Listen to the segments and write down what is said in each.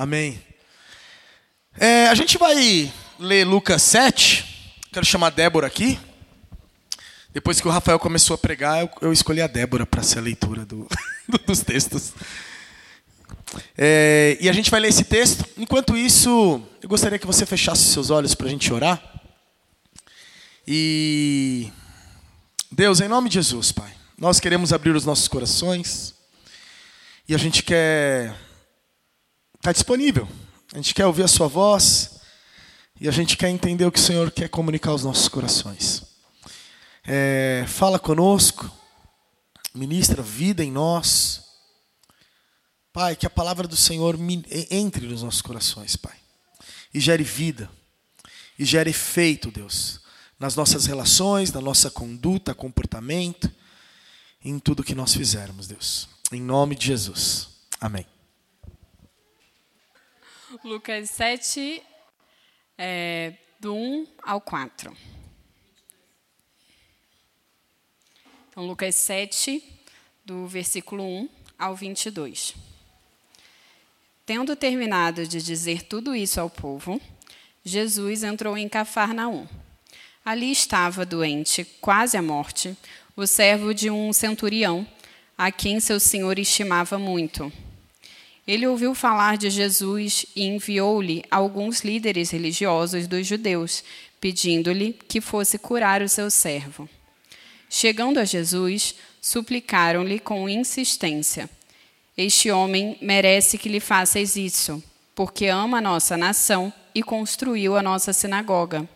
Amém. É, a gente vai ler Lucas 7. Quero chamar a Débora aqui. Depois que o Rafael começou a pregar, eu, eu escolhi a Débora para ser a leitura do, dos textos. É, e a gente vai ler esse texto. Enquanto isso, eu gostaria que você fechasse seus olhos para a gente orar. E Deus, em nome de Jesus, Pai, nós queremos abrir os nossos corações e a gente quer estar tá disponível. A gente quer ouvir a Sua voz e a gente quer entender o que o Senhor quer comunicar aos nossos corações. É, fala conosco, ministra vida em nós. Pai, que a palavra do Senhor entre nos nossos corações, Pai, e gere vida, e gere efeito, Deus, nas nossas relações, na nossa conduta, comportamento, em tudo que nós fizermos, Deus. Em nome de Jesus. Amém. Lucas 7, é, do 1 ao 4. Então, Lucas 7, do versículo 1 ao 22. Tendo terminado de dizer tudo isso ao povo, Jesus entrou em Cafarnaum Ali estava doente, quase à morte, o servo de um centurião, a quem seu senhor estimava muito. Ele ouviu falar de Jesus e enviou-lhe alguns líderes religiosos dos judeus, pedindo-lhe que fosse curar o seu servo. Chegando a Jesus, suplicaram-lhe com insistência: Este homem merece que lhe faças isso, porque ama a nossa nação e construiu a nossa sinagoga.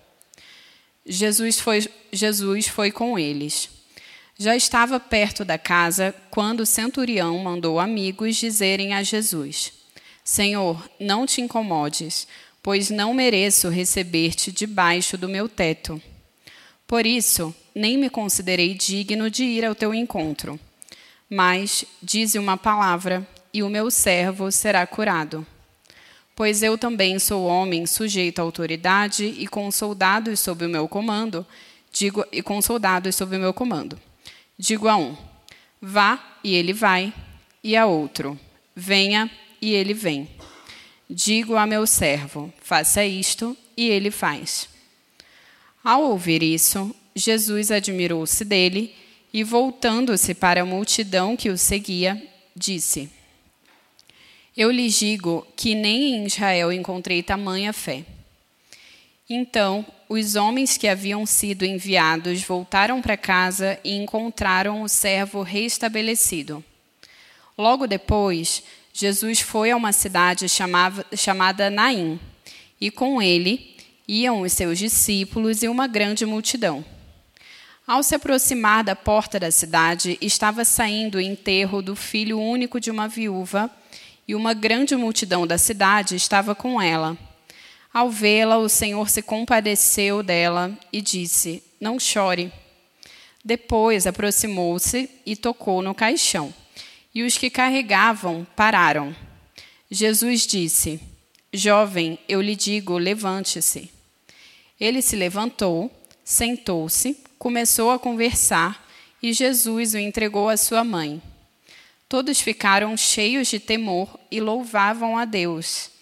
Jesus foi, Jesus foi com eles. Já estava perto da casa quando o centurião mandou amigos dizerem a Jesus: Senhor, não te incomodes, pois não mereço receber-te debaixo do meu teto. Por isso, nem me considerei digno de ir ao teu encontro. Mas dize uma palavra, e o meu servo será curado. Pois eu também sou homem sujeito à autoridade e com soldados sob o meu comando, digo e com soldados sob o meu comando. Digo a um: vá, e ele vai, e a outro: venha, e ele vem. Digo a meu servo: faça isto, e ele faz. Ao ouvir isso, Jesus admirou-se dele e, voltando-se para a multidão que o seguia, disse: eu lhes digo que nem em Israel encontrei tamanha fé. Então, os homens que haviam sido enviados voltaram para casa e encontraram o servo restabelecido. Logo depois, Jesus foi a uma cidade chamava, chamada Naim, e com ele iam os seus discípulos e uma grande multidão. Ao se aproximar da porta da cidade, estava saindo o enterro do filho único de uma viúva e uma grande multidão da cidade estava com ela. Ao vê-la, o Senhor se compadeceu dela e disse: Não chore. Depois aproximou-se e tocou no caixão. E os que carregavam pararam. Jesus disse: Jovem, eu lhe digo, levante-se. Ele se levantou, sentou-se, começou a conversar e Jesus o entregou à sua mãe. Todos ficaram cheios de temor e louvavam a Deus.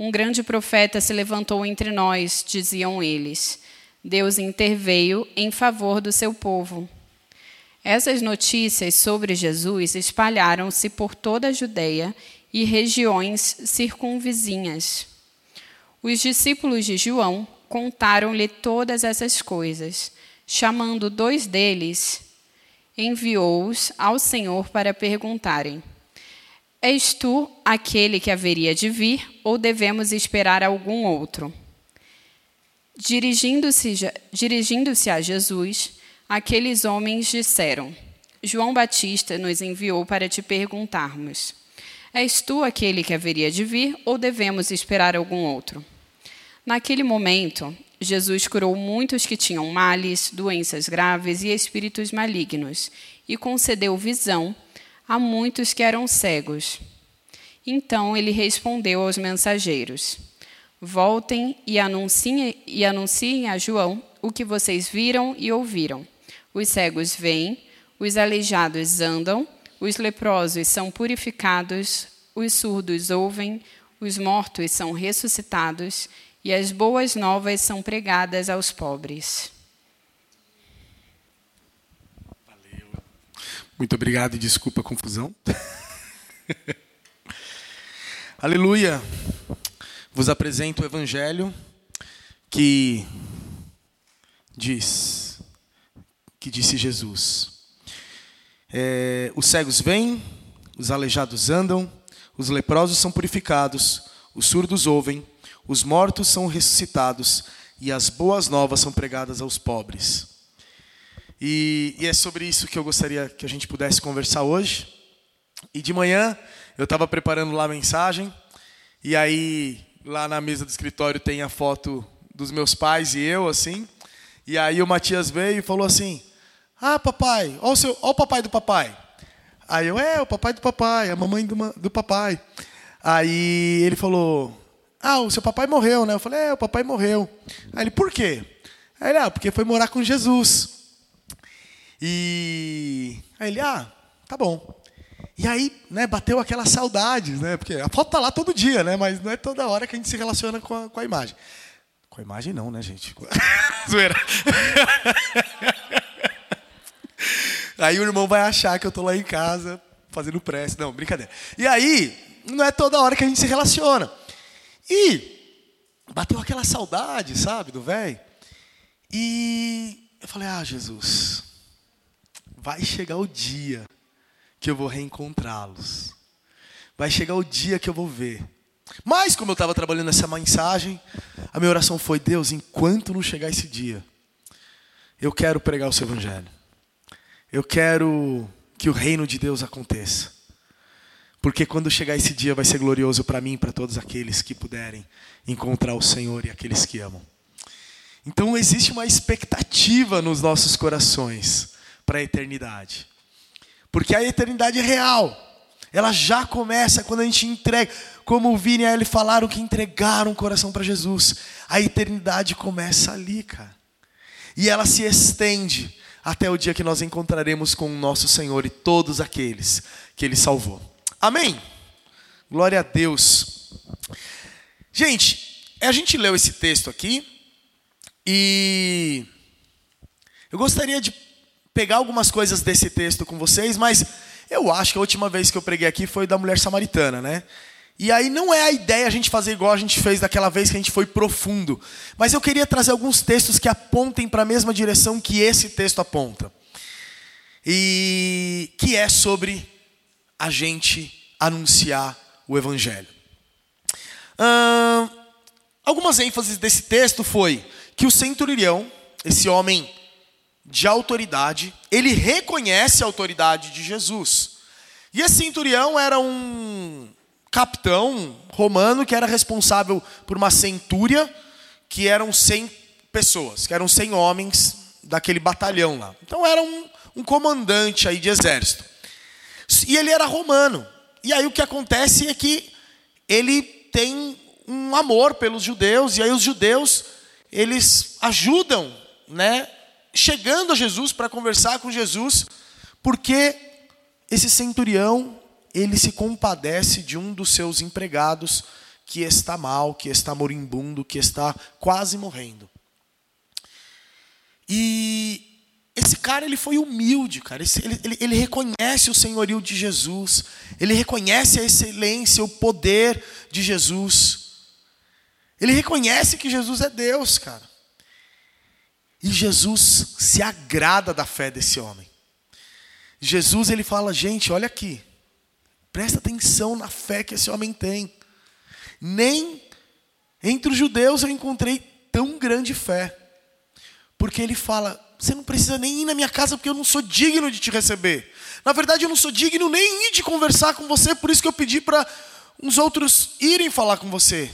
Um grande profeta se levantou entre nós, diziam eles. Deus interveio em favor do seu povo. Essas notícias sobre Jesus espalharam-se por toda a Judéia e regiões circunvizinhas. Os discípulos de João contaram-lhe todas essas coisas. Chamando dois deles, enviou-os ao Senhor para perguntarem: És tu aquele que haveria de vir, ou devemos esperar algum outro? Dirigindo-se dirigindo a Jesus, aqueles homens disseram: João Batista nos enviou para te perguntarmos: És tu aquele que haveria de vir, ou devemos esperar algum outro? Naquele momento, Jesus curou muitos que tinham males, doenças graves e espíritos malignos, e concedeu visão a muitos que eram cegos. Então ele respondeu aos mensageiros: Voltem e anunciem, e anunciem a João o que vocês viram e ouviram. Os cegos veem, os aleijados andam, os leprosos são purificados, os surdos ouvem, os mortos são ressuscitados e as boas novas são pregadas aos pobres. Valeu. Muito obrigado e desculpa a confusão. Aleluia. Vos apresento o evangelho que diz que disse Jesus. É, os cegos vêm, os aleijados andam, os leprosos são purificados, os surdos ouvem, os mortos são ressuscitados e as boas novas são pregadas aos pobres. E, e é sobre isso que eu gostaria que a gente pudesse conversar hoje. E de manhã eu estava preparando lá a mensagem, e aí lá na mesa do escritório tem a foto dos meus pais e eu, assim. E aí o Matias veio e falou assim: Ah, papai, olha o, seu, o papai do papai. Aí eu, é, o papai do papai, a mamãe do, do papai. Aí ele falou, ah, o seu papai morreu, né? Eu falei, é, o papai morreu. Aí ele, por quê? Aí ele, ah, porque foi morar com Jesus. E aí ele, ah, tá bom. E aí, né, bateu aquela saudade, né? Porque a foto tá lá todo dia, né? Mas não é toda hora que a gente se relaciona com a, com a imagem. Com a imagem não, né, gente? Zoeira. Aí o irmão vai achar que eu tô lá em casa fazendo prece. Não, brincadeira. E aí, não é toda hora que a gente se relaciona. E bateu aquela saudade, sabe, do velho. E eu falei: "Ah, Jesus, vai chegar o dia que eu vou reencontrá-los. Vai chegar o dia que eu vou ver. Mas como eu estava trabalhando nessa mensagem, a minha oração foi: Deus, enquanto não chegar esse dia, eu quero pregar o seu evangelho. Eu quero que o reino de Deus aconteça. Porque quando chegar esse dia vai ser glorioso para mim e para todos aqueles que puderem encontrar o Senhor e aqueles que amam. Então existe uma expectativa nos nossos corações para a eternidade. Porque a eternidade é real. Ela já começa quando a gente entrega, como o Vini e a Eli falaram que entregaram o coração para Jesus. A eternidade começa ali, cara. E ela se estende até o dia que nós encontraremos com o nosso Senhor e todos aqueles que Ele salvou. Amém? Glória a Deus. Gente, a gente leu esse texto aqui e eu gostaria de pegar algumas coisas desse texto com vocês, mas eu acho que a última vez que eu preguei aqui foi da mulher samaritana, né? E aí não é a ideia a gente fazer igual a gente fez daquela vez que a gente foi profundo. Mas eu queria trazer alguns textos que apontem para a mesma direção que esse texto aponta. E que é sobre a gente anunciar o evangelho. Hum, algumas ênfases desse texto foi que o centurião, esse homem de autoridade, ele reconhece a autoridade de Jesus. E esse centurião era um capitão romano que era responsável por uma centúria, que eram 100 pessoas, que eram 100 homens daquele batalhão lá. Então era um, um comandante aí de exército. E ele era romano. E aí o que acontece é que ele tem um amor pelos judeus, e aí os judeus, eles ajudam, né, chegando a Jesus para conversar com Jesus, porque esse centurião ele se compadece de um dos seus empregados que está mal, que está moribundo, que está quase morrendo. E esse cara ele foi humilde, cara. Ele, ele, ele, reconhece o senhorio de Jesus. Ele reconhece a excelência, o poder de Jesus. Ele reconhece que Jesus é Deus, cara. E Jesus se agrada da fé desse homem. Jesus ele fala, gente, olha aqui. Presta atenção na fé que esse homem tem. Nem entre os judeus eu encontrei tão grande fé. Porque ele fala: você não precisa nem ir na minha casa porque eu não sou digno de te receber. Na verdade, eu não sou digno nem ir de conversar com você, por isso que eu pedi para uns outros irem falar com você.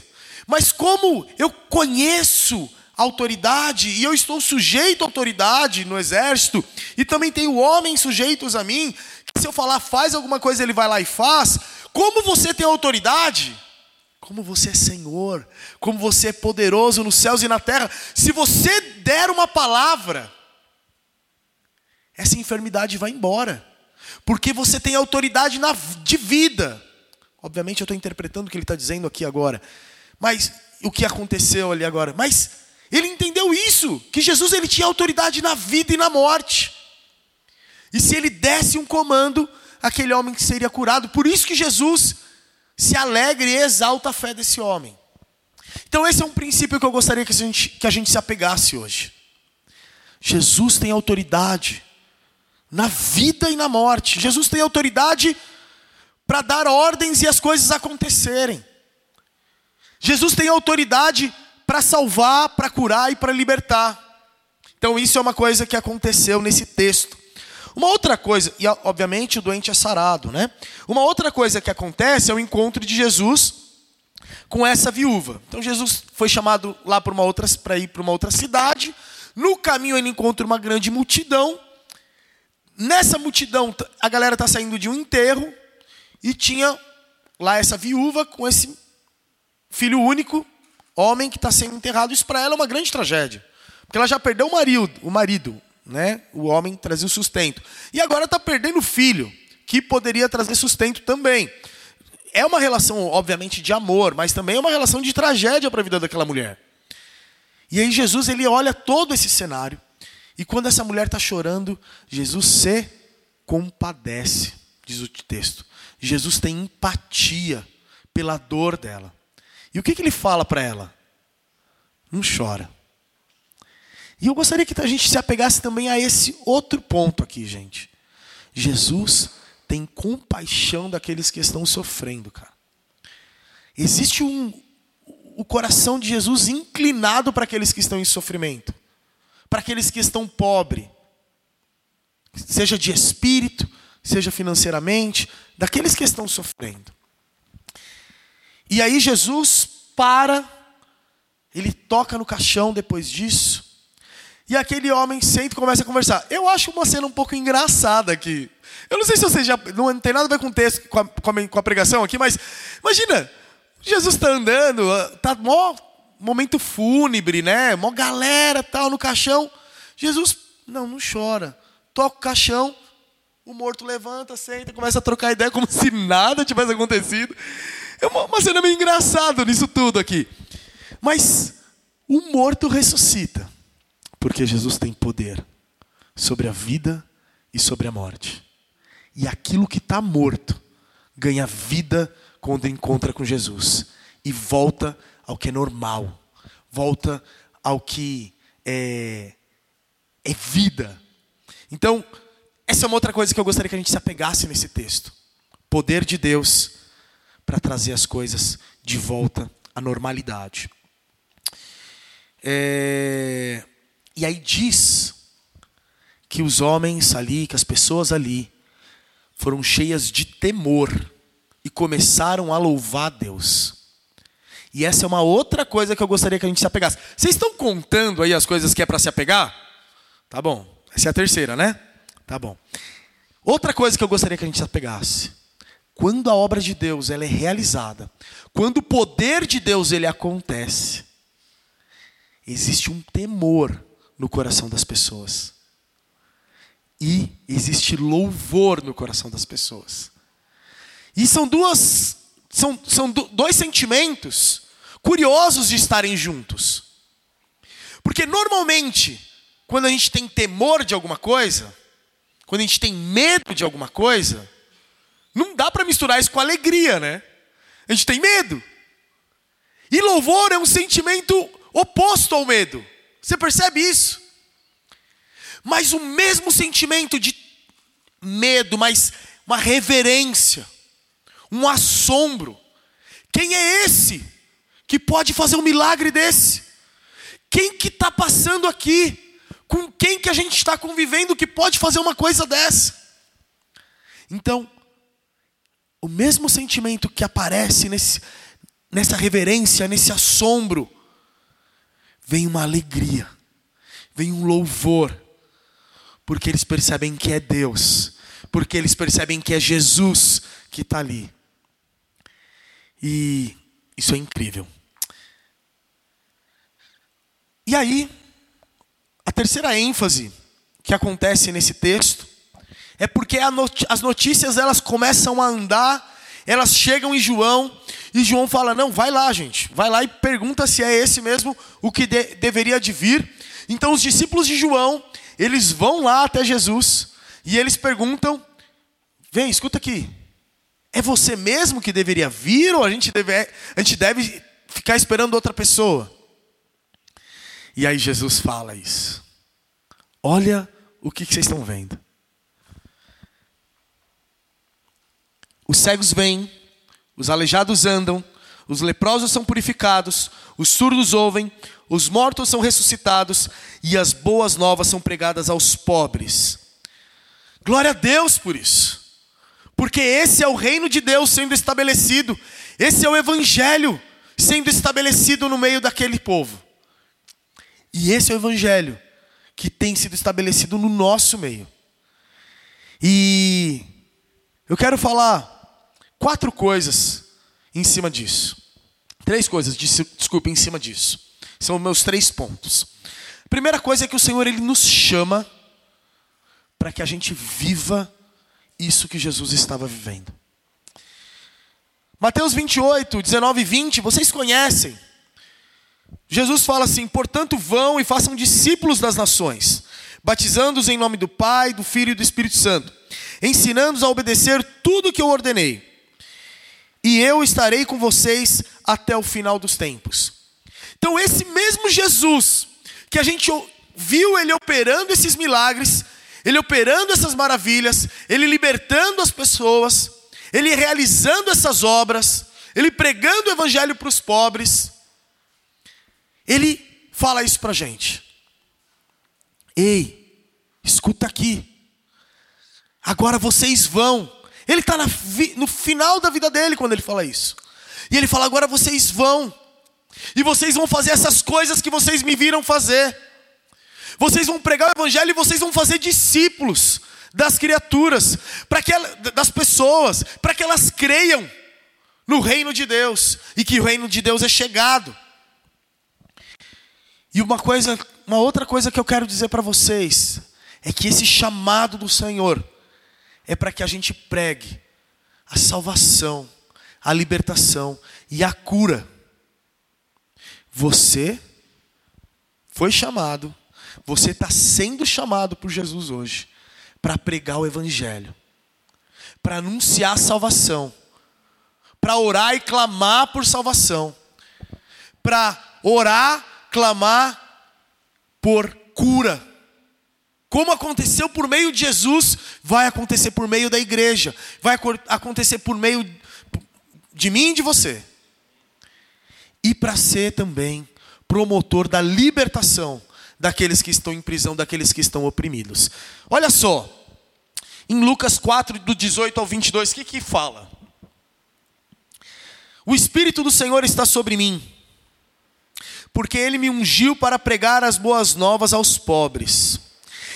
Mas como eu conheço autoridade e eu estou sujeito à autoridade no exército, e também tenho homens sujeitos a mim, se eu falar faz alguma coisa, ele vai lá e faz. Como você tem autoridade? Como você é Senhor, como você é poderoso nos céus e na terra. Se você der uma palavra, essa enfermidade vai embora, porque você tem autoridade na, de vida. Obviamente eu estou interpretando o que ele está dizendo aqui agora. Mas o que aconteceu ali agora? Mas ele entendeu isso, que Jesus ele tinha autoridade na vida e na morte. E se ele desse um comando, aquele homem seria curado. Por isso que Jesus se alegra e exalta a fé desse homem. Então esse é um princípio que eu gostaria que a gente, que a gente se apegasse hoje. Jesus tem autoridade na vida e na morte. Jesus tem autoridade para dar ordens e as coisas acontecerem. Jesus tem autoridade para salvar, para curar e para libertar. Então isso é uma coisa que aconteceu nesse texto. Uma outra coisa, e obviamente o doente é sarado, né? Uma outra coisa que acontece é o encontro de Jesus com essa viúva. Então Jesus foi chamado lá para uma outra para ir para uma outra cidade. No caminho ele encontra uma grande multidão. Nessa multidão a galera está saindo de um enterro e tinha lá essa viúva com esse filho único, homem que está sendo enterrado. Isso para ela é uma grande tragédia, porque ela já perdeu o marido, o marido, né? O homem trazia o sustento e agora está perdendo o filho que poderia trazer sustento também. É uma relação, obviamente, de amor, mas também é uma relação de tragédia para a vida daquela mulher. E aí Jesus ele olha todo esse cenário e quando essa mulher está chorando, Jesus se compadece, diz o texto. Jesus tem empatia pela dor dela. E o que, que ele fala para ela? Não chora. E eu gostaria que a gente se apegasse também a esse outro ponto aqui, gente. Jesus tem compaixão daqueles que estão sofrendo, cara. Existe um o coração de Jesus inclinado para aqueles que estão em sofrimento, para aqueles que estão pobres, seja de espírito, seja financeiramente, daqueles que estão sofrendo. E aí Jesus para, ele toca no caixão depois disso, e aquele homem senta e começa a conversar. Eu acho uma cena um pouco engraçada aqui. Eu não sei se você já. Não tem nada a ver com o texto, com a, com a pregação aqui, mas imagina, Jesus está andando, tá mó momento fúnebre, né? Mó galera tal no caixão. Jesus, não, não chora. Toca o caixão, o morto levanta, senta, começa a trocar ideia como se nada tivesse acontecido. É uma, uma cena meio engraçada nisso tudo aqui. Mas o morto ressuscita, porque Jesus tem poder sobre a vida e sobre a morte. E aquilo que está morto ganha vida quando encontra com Jesus e volta ao que é normal, volta ao que é, é vida. Então, essa é uma outra coisa que eu gostaria que a gente se apegasse nesse texto. Poder de Deus para trazer as coisas de volta à normalidade. É... E aí diz que os homens ali, que as pessoas ali, foram cheias de temor e começaram a louvar Deus. E essa é uma outra coisa que eu gostaria que a gente se apegasse. Vocês estão contando aí as coisas que é para se apegar? Tá bom. Essa é a terceira, né? Tá bom. Outra coisa que eu gostaria que a gente se apegasse. Quando a obra de Deus ela é realizada, quando o poder de Deus ele acontece, existe um temor no coração das pessoas. E existe louvor no coração das pessoas. E são duas são, são dois sentimentos curiosos de estarem juntos. Porque normalmente, quando a gente tem temor de alguma coisa, quando a gente tem medo de alguma coisa, não dá para misturar isso com alegria, né? A gente tem medo. E louvor é um sentimento oposto ao medo. Você percebe isso? Mas o mesmo sentimento de medo, mas uma reverência, um assombro. Quem é esse que pode fazer um milagre desse? Quem que está passando aqui? Com quem que a gente está convivendo que pode fazer uma coisa dessa? Então, o mesmo sentimento que aparece nesse, nessa reverência, nesse assombro, vem uma alegria, vem um louvor, porque eles percebem que é Deus, porque eles percebem que é Jesus que está ali. E isso é incrível. E aí, a terceira ênfase que acontece nesse texto é porque as notícias elas começam a andar elas chegam em João e João fala: Não, vai lá, gente, vai lá e pergunta se é esse mesmo o que de, deveria de vir. Então os discípulos de João, eles vão lá até Jesus e eles perguntam: Vem, escuta aqui, é você mesmo que deveria vir ou a gente deve, a gente deve ficar esperando outra pessoa? E aí Jesus fala isso. Olha o que, que vocês estão vendo. Os cegos vêm, os aleijados andam, os leprosos são purificados, os surdos ouvem, os mortos são ressuscitados e as boas novas são pregadas aos pobres. Glória a Deus por isso. Porque esse é o reino de Deus sendo estabelecido, esse é o evangelho sendo estabelecido no meio daquele povo. E esse é o evangelho que tem sido estabelecido no nosso meio. E eu quero falar quatro coisas em cima disso. Três coisas, desculpe, em cima disso. São meus três pontos. Primeira coisa é que o Senhor ele nos chama para que a gente viva isso que Jesus estava vivendo. Mateus 28, 19 e 20, vocês conhecem. Jesus fala assim: portanto, vão e façam discípulos das nações, batizando-os em nome do Pai, do Filho e do Espírito Santo, ensinando-os a obedecer tudo o que eu ordenei. E eu estarei com vocês até o final dos tempos. Então, esse mesmo Jesus, que a gente viu ele operando esses milagres, ele operando essas maravilhas, ele libertando as pessoas, ele realizando essas obras, ele pregando o evangelho para os pobres. Ele fala isso para a gente. Ei, escuta aqui. Agora vocês vão. Ele está no final da vida dele quando ele fala isso. E ele fala: agora vocês vão. E vocês vão fazer essas coisas que vocês me viram fazer. Vocês vão pregar o evangelho e vocês vão fazer discípulos das criaturas, para que ela, das pessoas, para que elas creiam no reino de Deus e que o reino de Deus é chegado. E uma coisa, uma outra coisa que eu quero dizer para vocês é que esse chamado do Senhor é para que a gente pregue a salvação, a libertação e a cura. Você foi chamado você está sendo chamado por Jesus hoje para pregar o Evangelho, para anunciar a salvação, para orar e clamar por salvação, para orar, clamar por cura. Como aconteceu por meio de Jesus, vai acontecer por meio da igreja, vai acontecer por meio de mim e de você. E para ser também promotor da libertação daqueles que estão em prisão, daqueles que estão oprimidos. Olha só, em Lucas 4, do 18 ao 22, o que que fala? O Espírito do Senhor está sobre mim, porque Ele me ungiu para pregar as boas novas aos pobres.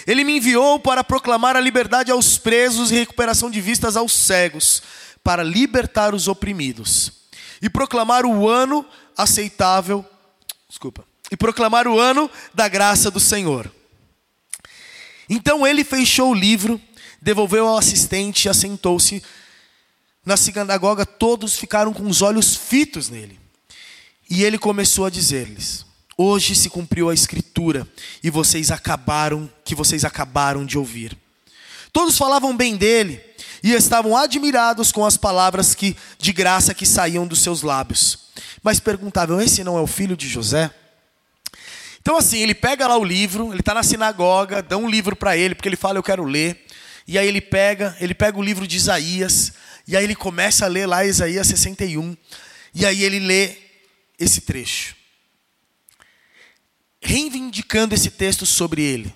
Ele me enviou para proclamar a liberdade aos presos e recuperação de vistas aos cegos, para libertar os oprimidos e proclamar o ano aceitável, desculpa, e proclamar o ano da graça do Senhor. Então ele fechou o livro, devolveu ao assistente e assentou-se na sinagoga. Todos ficaram com os olhos fitos nele. E ele começou a dizer-lhes: Hoje se cumpriu a escritura e vocês acabaram que vocês acabaram de ouvir. Todos falavam bem dele e estavam admirados com as palavras que de graça que saíam dos seus lábios. Mas perguntavam: Esse não é o filho de José? Então, assim, ele pega lá o livro, ele está na sinagoga, dá um livro para ele, porque ele fala, eu quero ler. E aí ele pega, ele pega o livro de Isaías, e aí ele começa a ler lá Isaías 61. E aí ele lê esse trecho. Reivindicando esse texto sobre ele.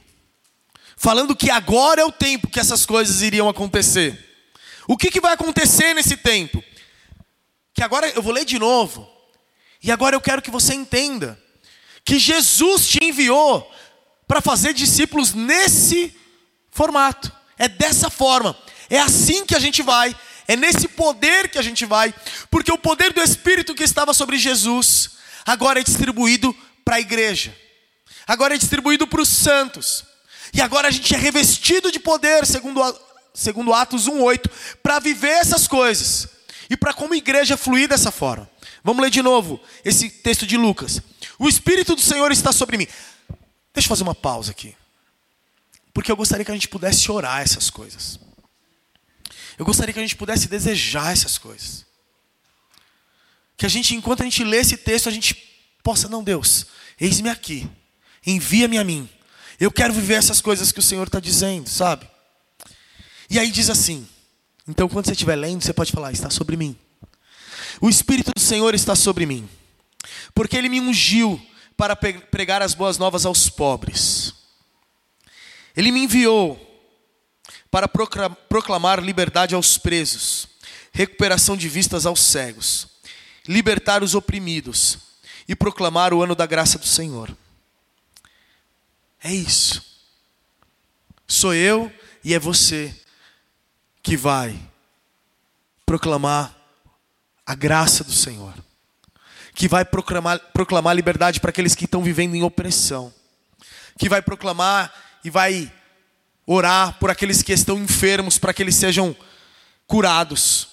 Falando que agora é o tempo que essas coisas iriam acontecer. O que, que vai acontecer nesse tempo? Que agora eu vou ler de novo. E agora eu quero que você entenda que Jesus te enviou para fazer discípulos nesse formato. É dessa forma. É assim que a gente vai. É nesse poder que a gente vai. Porque o poder do Espírito que estava sobre Jesus agora é distribuído para a igreja. Agora é distribuído para os santos. E agora a gente é revestido de poder, segundo, segundo Atos 1,8, para viver essas coisas. E para como igreja fluir dessa forma. Vamos ler de novo esse texto de Lucas. O Espírito do Senhor está sobre mim. Deixa eu fazer uma pausa aqui. Porque eu gostaria que a gente pudesse orar essas coisas. Eu gostaria que a gente pudesse desejar essas coisas. Que a gente, enquanto a gente lê esse texto, a gente possa, não, Deus, eis-me aqui, envia-me a mim. Eu quero viver essas coisas que o Senhor está dizendo, sabe? E aí diz assim: então quando você estiver lendo, você pode falar, está sobre mim. O Espírito do Senhor está sobre mim, porque Ele me ungiu para pregar as boas novas aos pobres. Ele me enviou para proclamar liberdade aos presos, recuperação de vistas aos cegos, libertar os oprimidos e proclamar o ano da graça do Senhor. É isso. Sou eu e é você que vai proclamar a graça do Senhor, que vai proclamar, proclamar liberdade para aqueles que estão vivendo em opressão, que vai proclamar e vai orar por aqueles que estão enfermos para que eles sejam curados.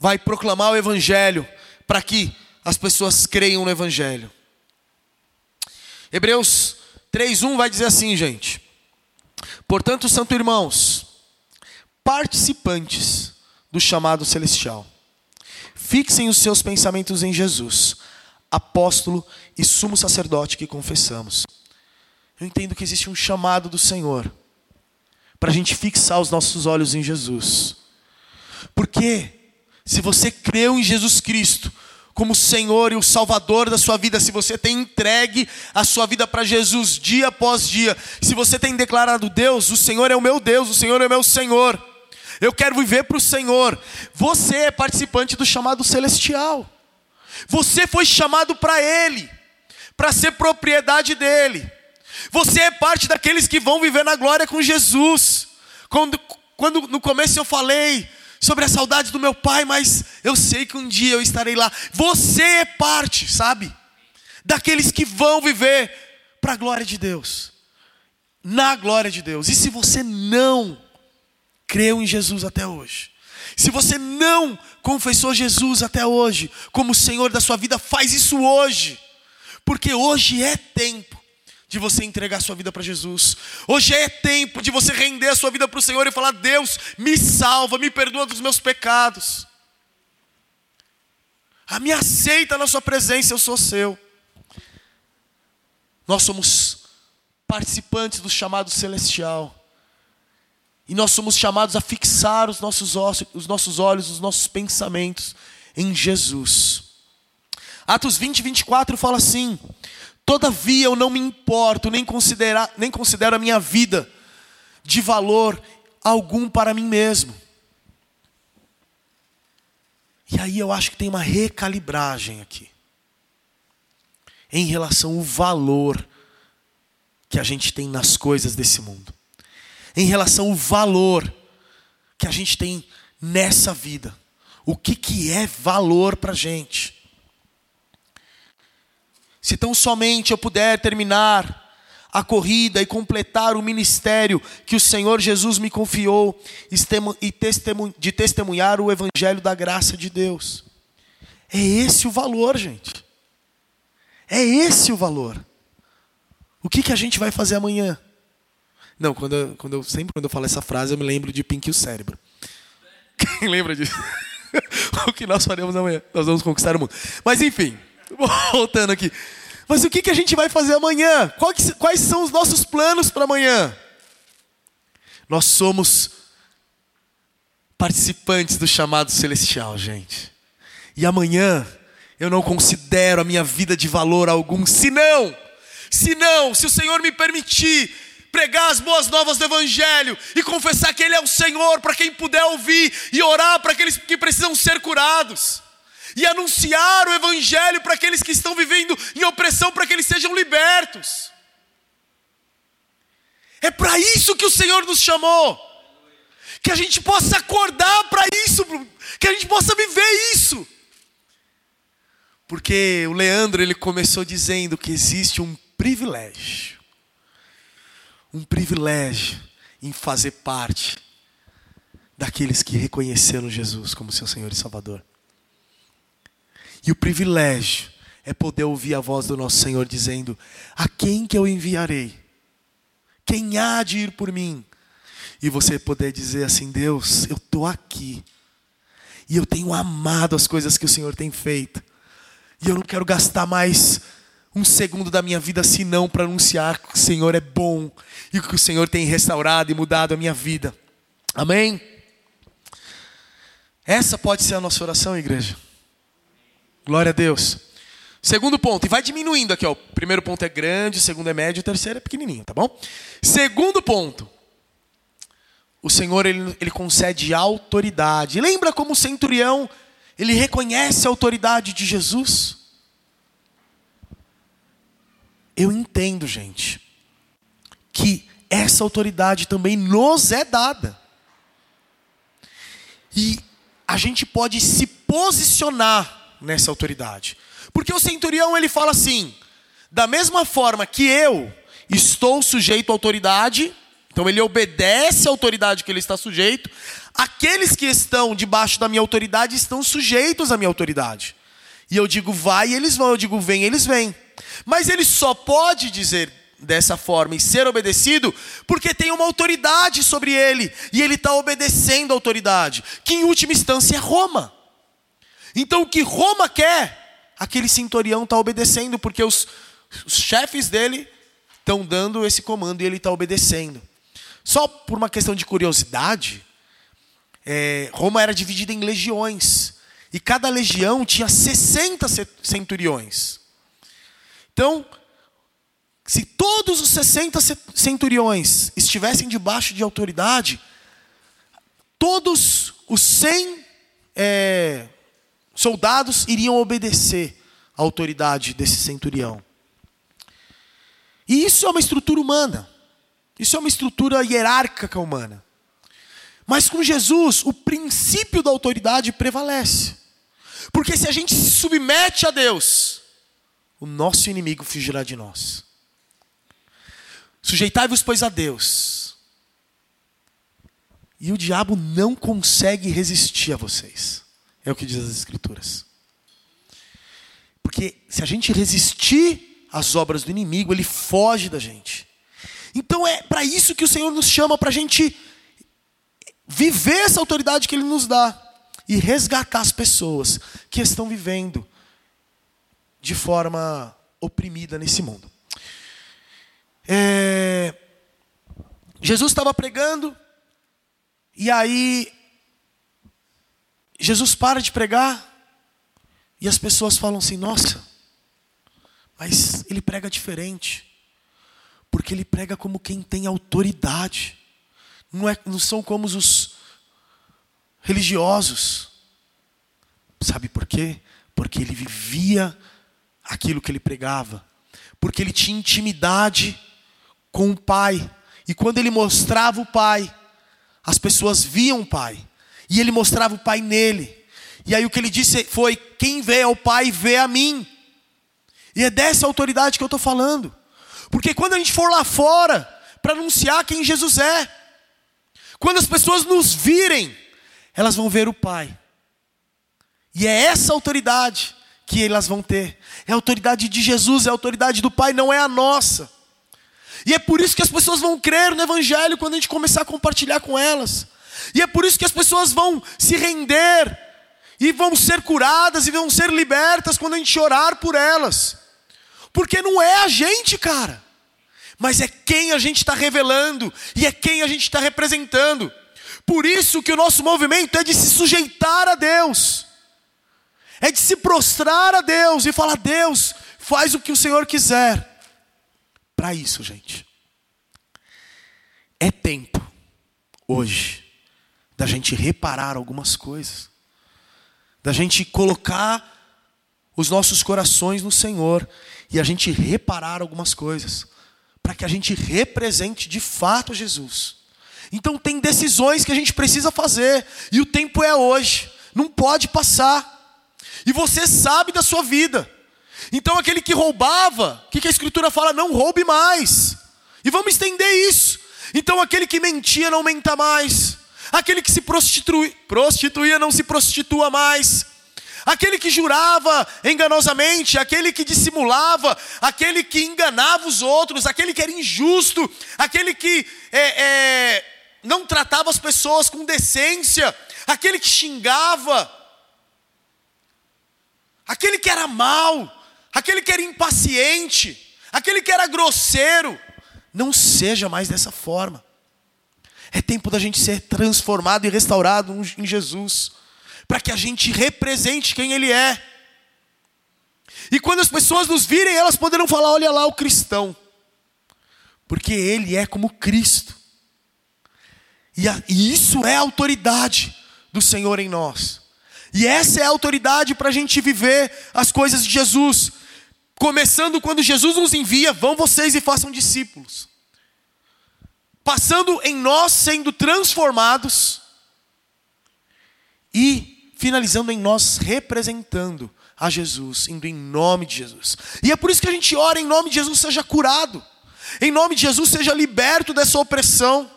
Vai proclamar o Evangelho para que as pessoas creiam no Evangelho. Hebreus 3,1 vai dizer assim, gente. Portanto, santo irmãos, participantes do chamado celestial, fixem os seus pensamentos em Jesus, apóstolo e sumo sacerdote que confessamos. Eu entendo que existe um chamado do Senhor para a gente fixar os nossos olhos em Jesus. Porque se você creu em Jesus Cristo como Senhor e o Salvador da sua vida, se você tem entregue a sua vida para Jesus dia após dia, se você tem declarado Deus, o Senhor é o meu Deus, o Senhor é o meu Senhor. Eu quero viver para o Senhor. Você é participante do chamado celestial. Você foi chamado para Ele, para ser propriedade dEle. Você é parte daqueles que vão viver na glória com Jesus. Quando, quando no começo eu falei sobre a saudade do meu pai, mas eu sei que um dia eu estarei lá. Você é parte, sabe? Daqueles que vão viver para a glória de Deus. Na glória de Deus. E se você não creu em Jesus até hoje, se você não confessou Jesus até hoje como Senhor da sua vida, faz isso hoje. Porque hoje é tempo de você entregar sua vida para Jesus. Hoje é tempo de você render a sua vida para o Senhor e falar: Deus, me salva, me perdoa dos meus pecados. A me aceita na sua presença, eu sou seu. Nós somos participantes do chamado celestial. E nós somos chamados a fixar os nossos, ossos, os nossos olhos, os nossos pensamentos em Jesus. Atos 20, 24 fala assim: Todavia eu não me importo, nem, considerar, nem considero a minha vida de valor algum para mim mesmo. E aí eu acho que tem uma recalibragem aqui. Em relação ao valor que a gente tem nas coisas desse mundo. Em relação ao valor que a gente tem nessa vida. O que, que é valor para a gente? Se tão somente eu puder terminar a corrida e completar o ministério que o Senhor Jesus me confiou de testemunhar o evangelho da graça de Deus. É esse o valor, gente. É esse o valor. O que, que a gente vai fazer amanhã? Não, quando eu, quando eu, sempre quando eu falo essa frase, eu me lembro de Pink e o cérebro. Quem lembra disso? o que nós faremos amanhã? Nós vamos conquistar o mundo. Mas enfim, voltando aqui. Mas o que, que a gente vai fazer amanhã? Quais, são os nossos planos para amanhã? Nós somos participantes do chamado celestial, gente. E amanhã eu não considero a minha vida de valor algum, se não, se não, se o Senhor me permitir pregar as boas novas do Evangelho e confessar que Ele é o Senhor para quem puder ouvir e orar para aqueles que precisam ser curados e anunciar o Evangelho para aqueles que estão vivendo em opressão, para que eles sejam libertos. É para isso que o Senhor nos chamou. Que a gente possa acordar para isso, que a gente possa viver isso. Porque o Leandro ele começou dizendo que existe um privilégio. Um privilégio em fazer parte daqueles que reconheceram Jesus como seu Senhor e Salvador. E o privilégio é poder ouvir a voz do nosso Senhor dizendo: A quem que eu enviarei? Quem há de ir por mim? E você poder dizer assim: Deus, eu estou aqui. E eu tenho amado as coisas que o Senhor tem feito. E eu não quero gastar mais um segundo da minha vida senão para anunciar que o Senhor é bom e que o Senhor tem restaurado e mudado a minha vida. Amém? Essa pode ser a nossa oração, igreja. Glória a Deus. Segundo ponto, e vai diminuindo aqui, ó. O primeiro ponto é grande, o segundo é médio, o terceiro é pequenininho, tá bom? Segundo ponto. O Senhor ele, ele concede autoridade. Lembra como o centurião ele reconhece a autoridade de Jesus? Eu entendo, gente, que essa autoridade também nos é dada. E a gente pode se posicionar nessa autoridade. Porque o centurião ele fala assim: da mesma forma que eu estou sujeito à autoridade, então ele obedece à autoridade que ele está sujeito, aqueles que estão debaixo da minha autoridade estão sujeitos à minha autoridade. E eu digo vai, eles vão, eu digo vem, eles vêm. Mas ele só pode dizer dessa forma e ser obedecido porque tem uma autoridade sobre ele e ele está obedecendo a autoridade, que em última instância é Roma. Então o que Roma quer aquele centurião está obedecendo, porque os, os chefes dele estão dando esse comando e ele está obedecendo. Só por uma questão de curiosidade, é, Roma era dividida em legiões. E cada legião tinha 60 centuriões. Então, se todos os 60 centuriões estivessem debaixo de autoridade, todos os 100 é, soldados iriam obedecer à autoridade desse centurião. E isso é uma estrutura humana. Isso é uma estrutura hierárquica humana. Mas com Jesus, o princípio da autoridade prevalece. Porque se a gente se submete a Deus, o nosso inimigo fugirá de nós. Sujeitai-vos, pois, a Deus. E o diabo não consegue resistir a vocês. É o que diz as Escrituras. Porque se a gente resistir às obras do inimigo, ele foge da gente. Então é para isso que o Senhor nos chama, para a gente viver essa autoridade que Ele nos dá e resgatar as pessoas que estão vivendo de forma oprimida nesse mundo. É... Jesus estava pregando, e aí Jesus para de pregar e as pessoas falam assim: nossa, mas ele prega diferente, porque ele prega como quem tem autoridade, não, é, não são como os religiosos. Sabe por quê? Porque ele vivia aquilo que ele pregava, porque ele tinha intimidade com o Pai, e quando ele mostrava o Pai, as pessoas viam o Pai. E ele mostrava o Pai nele. E aí o que ele disse foi: quem vê ao Pai vê a mim. E é dessa autoridade que eu estou falando. Porque quando a gente for lá fora para anunciar quem Jesus é, quando as pessoas nos virem, elas vão ver o Pai. E é essa autoridade que elas vão ter. É a autoridade de Jesus, é a autoridade do Pai, não é a nossa. E é por isso que as pessoas vão crer no Evangelho quando a gente começar a compartilhar com elas. E é por isso que as pessoas vão se render e vão ser curadas e vão ser libertas quando a gente orar por elas. Porque não é a gente, cara, mas é quem a gente está revelando e é quem a gente está representando. Por isso que o nosso movimento é de se sujeitar a Deus, é de se prostrar a Deus e falar: Deus, faz o que o Senhor quiser. Para isso, gente, é tempo hoje da gente reparar algumas coisas, da gente colocar os nossos corações no Senhor e a gente reparar algumas coisas, para que a gente represente de fato Jesus. Então tem decisões que a gente precisa fazer, e o tempo é hoje, não pode passar. E você sabe da sua vida. Então aquele que roubava, o que, a Escritura fala? Não roube mais. E vamos estender isso. Então aquele que mentia não menta mais. Aquele que se prostitui, prostituía não se prostitua mais. Aquele que jurava enganosamente, aquele que dissimulava, aquele que enganava os outros, aquele que era injusto, aquele que é, é, não tratava as pessoas com decência, aquele que xingava, aquele que era mau, aquele que era impaciente, aquele que era grosseiro. Não seja mais dessa forma. É tempo da gente ser transformado e restaurado em Jesus, para que a gente represente quem Ele é. E quando as pessoas nos virem, elas poderão falar: olha lá o cristão, porque Ele é como Cristo. E, a, e isso é a autoridade do Senhor em nós. E essa é a autoridade para a gente viver as coisas de Jesus. Começando quando Jesus nos envia, vão vocês e façam discípulos. Passando em nós sendo transformados e finalizando em nós representando a Jesus, indo em nome de Jesus. E é por isso que a gente ora em nome de Jesus seja curado. Em nome de Jesus seja liberto dessa opressão.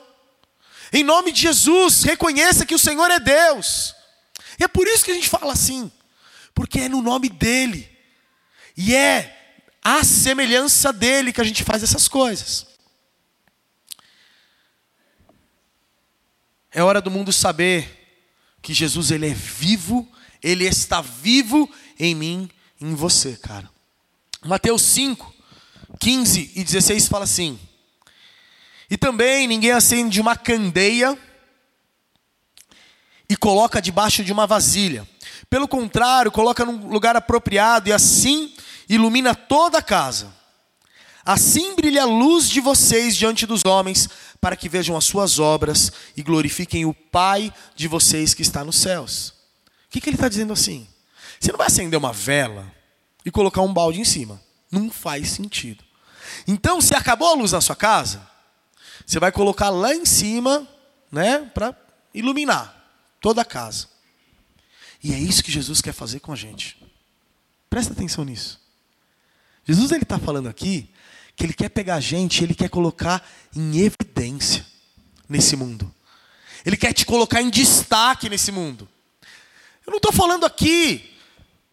Em nome de Jesus, reconheça que o Senhor é Deus. E é por isso que a gente fala assim, porque é no nome dEle, e é a semelhança dEle que a gente faz essas coisas. É hora do mundo saber que Jesus ele é vivo, ele está vivo em mim, em você, cara. Mateus 5, 15 e 16 fala assim: E também ninguém acende uma candeia e coloca debaixo de uma vasilha. Pelo contrário, coloca num lugar apropriado e assim ilumina toda a casa. Assim brilha a luz de vocês diante dos homens, para que vejam as suas obras e glorifiquem o Pai de vocês que está nos céus. O que, que ele está dizendo assim? Você não vai acender uma vela e colocar um balde em cima. Não faz sentido. Então, se acabou a luz na sua casa, você vai colocar lá em cima, né, para iluminar toda a casa. E é isso que Jesus quer fazer com a gente. Presta atenção nisso. Jesus ele está falando aqui que ele quer pegar a gente, ele quer colocar em evidência nesse mundo. Ele quer te colocar em destaque nesse mundo. Eu não estou falando aqui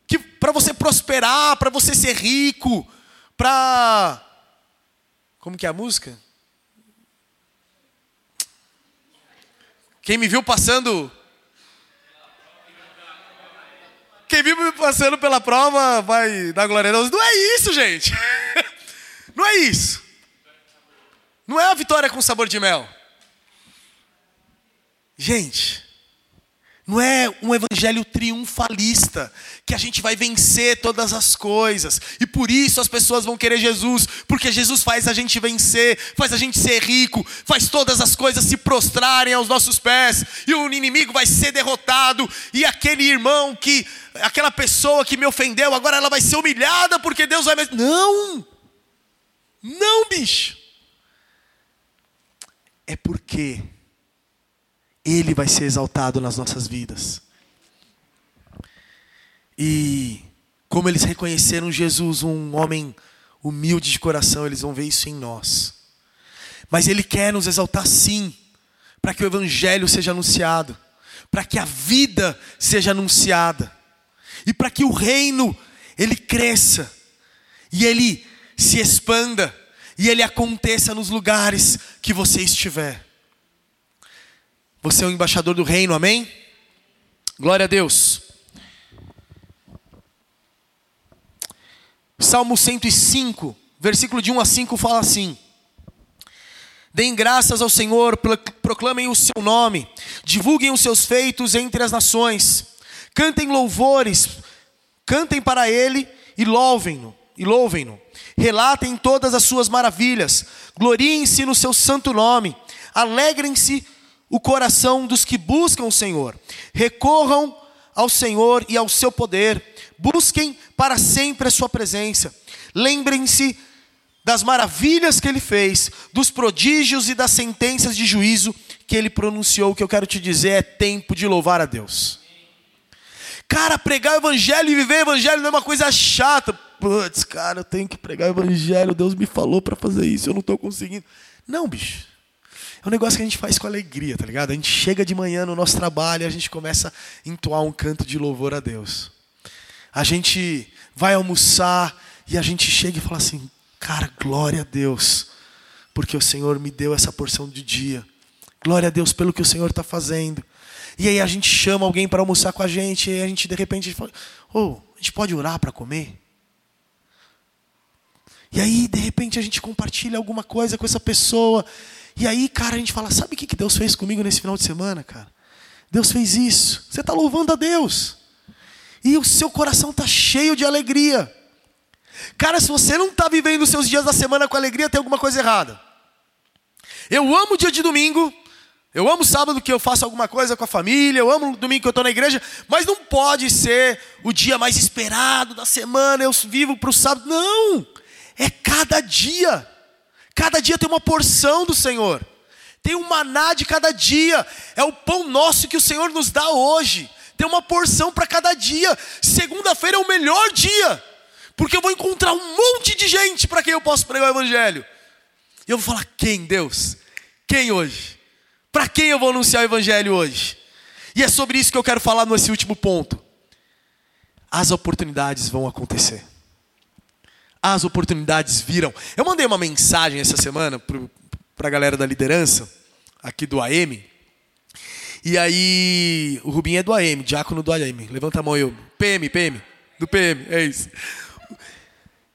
que para você prosperar, para você ser rico, para como que é a música? Quem me viu passando Quem me passando pela prova vai dar glória a Deus. Não é isso, gente. Não é isso. Não é a vitória com sabor de mel. Gente, não é um evangelho triunfalista, que a gente vai vencer todas as coisas, e por isso as pessoas vão querer Jesus, porque Jesus faz a gente vencer, faz a gente ser rico, faz todas as coisas se prostrarem aos nossos pés, e o inimigo vai ser derrotado, e aquele irmão que, aquela pessoa que me ofendeu, agora ela vai ser humilhada porque Deus vai. Não! Não, bicho! É porque ele vai ser exaltado nas nossas vidas. E como eles reconheceram Jesus, um homem humilde de coração, eles vão ver isso em nós. Mas Ele quer nos exaltar sim, para que o Evangelho seja anunciado, para que a vida seja anunciada, e para que o reino ele cresça, e ele se expanda, e ele aconteça nos lugares que você estiver. Você é o embaixador do reino, amém? Glória a Deus. Salmo 105, versículo de 1 a 5 fala assim: Deem graças ao Senhor, proclamem o seu nome, divulguem os seus feitos entre as nações, cantem louvores, cantem para ele e louvem-no, e louvem-no. Relatem todas as suas maravilhas, gloriem-se no seu santo nome, alegrem-se o coração dos que buscam o Senhor. Recorram ao Senhor e ao seu poder. Busquem para sempre a sua presença. Lembrem-se das maravilhas que ele fez, dos prodígios e das sentenças de juízo que ele pronunciou. O que eu quero te dizer é tempo de louvar a Deus. Cara, pregar o evangelho e viver o evangelho não é uma coisa chata. Putz, cara, eu tenho que pregar o evangelho. Deus me falou para fazer isso, eu não estou conseguindo. Não, bicho. É um negócio que a gente faz com alegria, tá ligado? A gente chega de manhã no nosso trabalho e a gente começa a entoar um canto de louvor a Deus. A gente vai almoçar e a gente chega e fala assim: Cara, glória a Deus, porque o Senhor me deu essa porção de dia. Glória a Deus pelo que o Senhor está fazendo. E aí a gente chama alguém para almoçar com a gente e a gente de repente fala: Oh, a gente pode orar para comer? E aí, de repente, a gente compartilha alguma coisa com essa pessoa. E aí, cara, a gente fala: Sabe o que Deus fez comigo nesse final de semana, cara? Deus fez isso. Você está louvando a Deus. E o seu coração está cheio de alegria. Cara, se você não está vivendo os seus dias da semana com alegria, tem alguma coisa errada. Eu amo o dia de domingo, eu amo sábado que eu faço alguma coisa com a família, eu amo domingo que eu estou na igreja, mas não pode ser o dia mais esperado da semana, eu vivo para o sábado. Não! É cada dia. Cada dia tem uma porção do Senhor. Tem um maná de cada dia. É o pão nosso que o Senhor nos dá hoje. Tem uma porção para cada dia. Segunda-feira é o melhor dia. Porque eu vou encontrar um monte de gente para quem eu posso pregar o Evangelho. E eu vou falar: quem, Deus? Quem hoje? Para quem eu vou anunciar o Evangelho hoje? E é sobre isso que eu quero falar nesse último ponto. As oportunidades vão acontecer. As oportunidades viram. Eu mandei uma mensagem essa semana para a galera da liderança, aqui do AM. E aí, o Rubinho é do AM, diácono do AM. Levanta a mão eu. PM, PM. Do PM, é isso.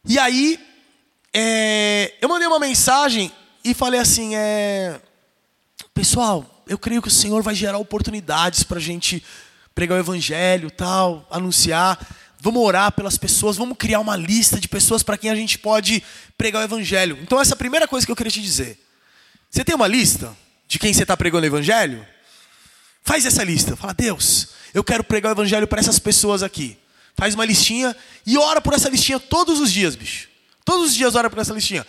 E aí, é, eu mandei uma mensagem e falei assim: é, pessoal, eu creio que o Senhor vai gerar oportunidades para a gente pregar o evangelho, tal, anunciar. Vamos orar pelas pessoas, vamos criar uma lista de pessoas para quem a gente pode pregar o evangelho. Então, essa é a primeira coisa que eu queria te dizer. Você tem uma lista de quem você está pregando o evangelho? Faz essa lista. Fala, Deus, eu quero pregar o evangelho para essas pessoas aqui. Faz uma listinha e ora por essa listinha todos os dias, bicho. Todos os dias ora por essa listinha.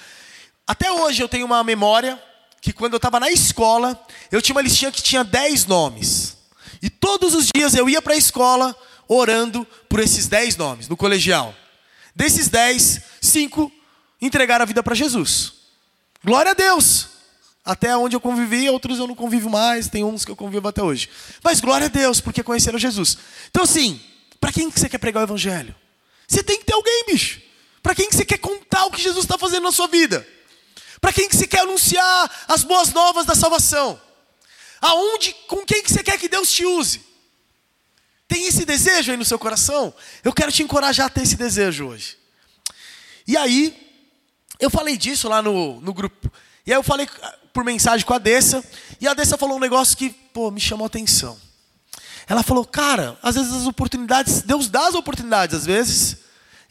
Até hoje eu tenho uma memória que quando eu estava na escola, eu tinha uma listinha que tinha 10 nomes. E todos os dias eu ia para a escola orando por esses 10 nomes, no colegial. Desses 10, 5 entregaram a vida para Jesus. Glória a Deus! Até onde eu convivi, outros eu não convivo mais, tem uns que eu convivo até hoje. Mas glória a Deus, porque conheceram Jesus. Então, assim, para quem que você quer pregar o evangelho? Você tem que ter alguém, bicho. Para quem que você quer contar o que Jesus está fazendo na sua vida? Para quem que você quer anunciar as boas novas da salvação? Aonde, com quem que você quer que Deus te use? Tem esse desejo aí no seu coração? Eu quero te encorajar a ter esse desejo hoje. E aí, eu falei disso lá no, no grupo. E aí eu falei por mensagem com a Dessa, e a Dessa falou um negócio que, pô, me chamou a atenção. Ela falou, cara, às vezes as oportunidades, Deus dá as oportunidades às vezes,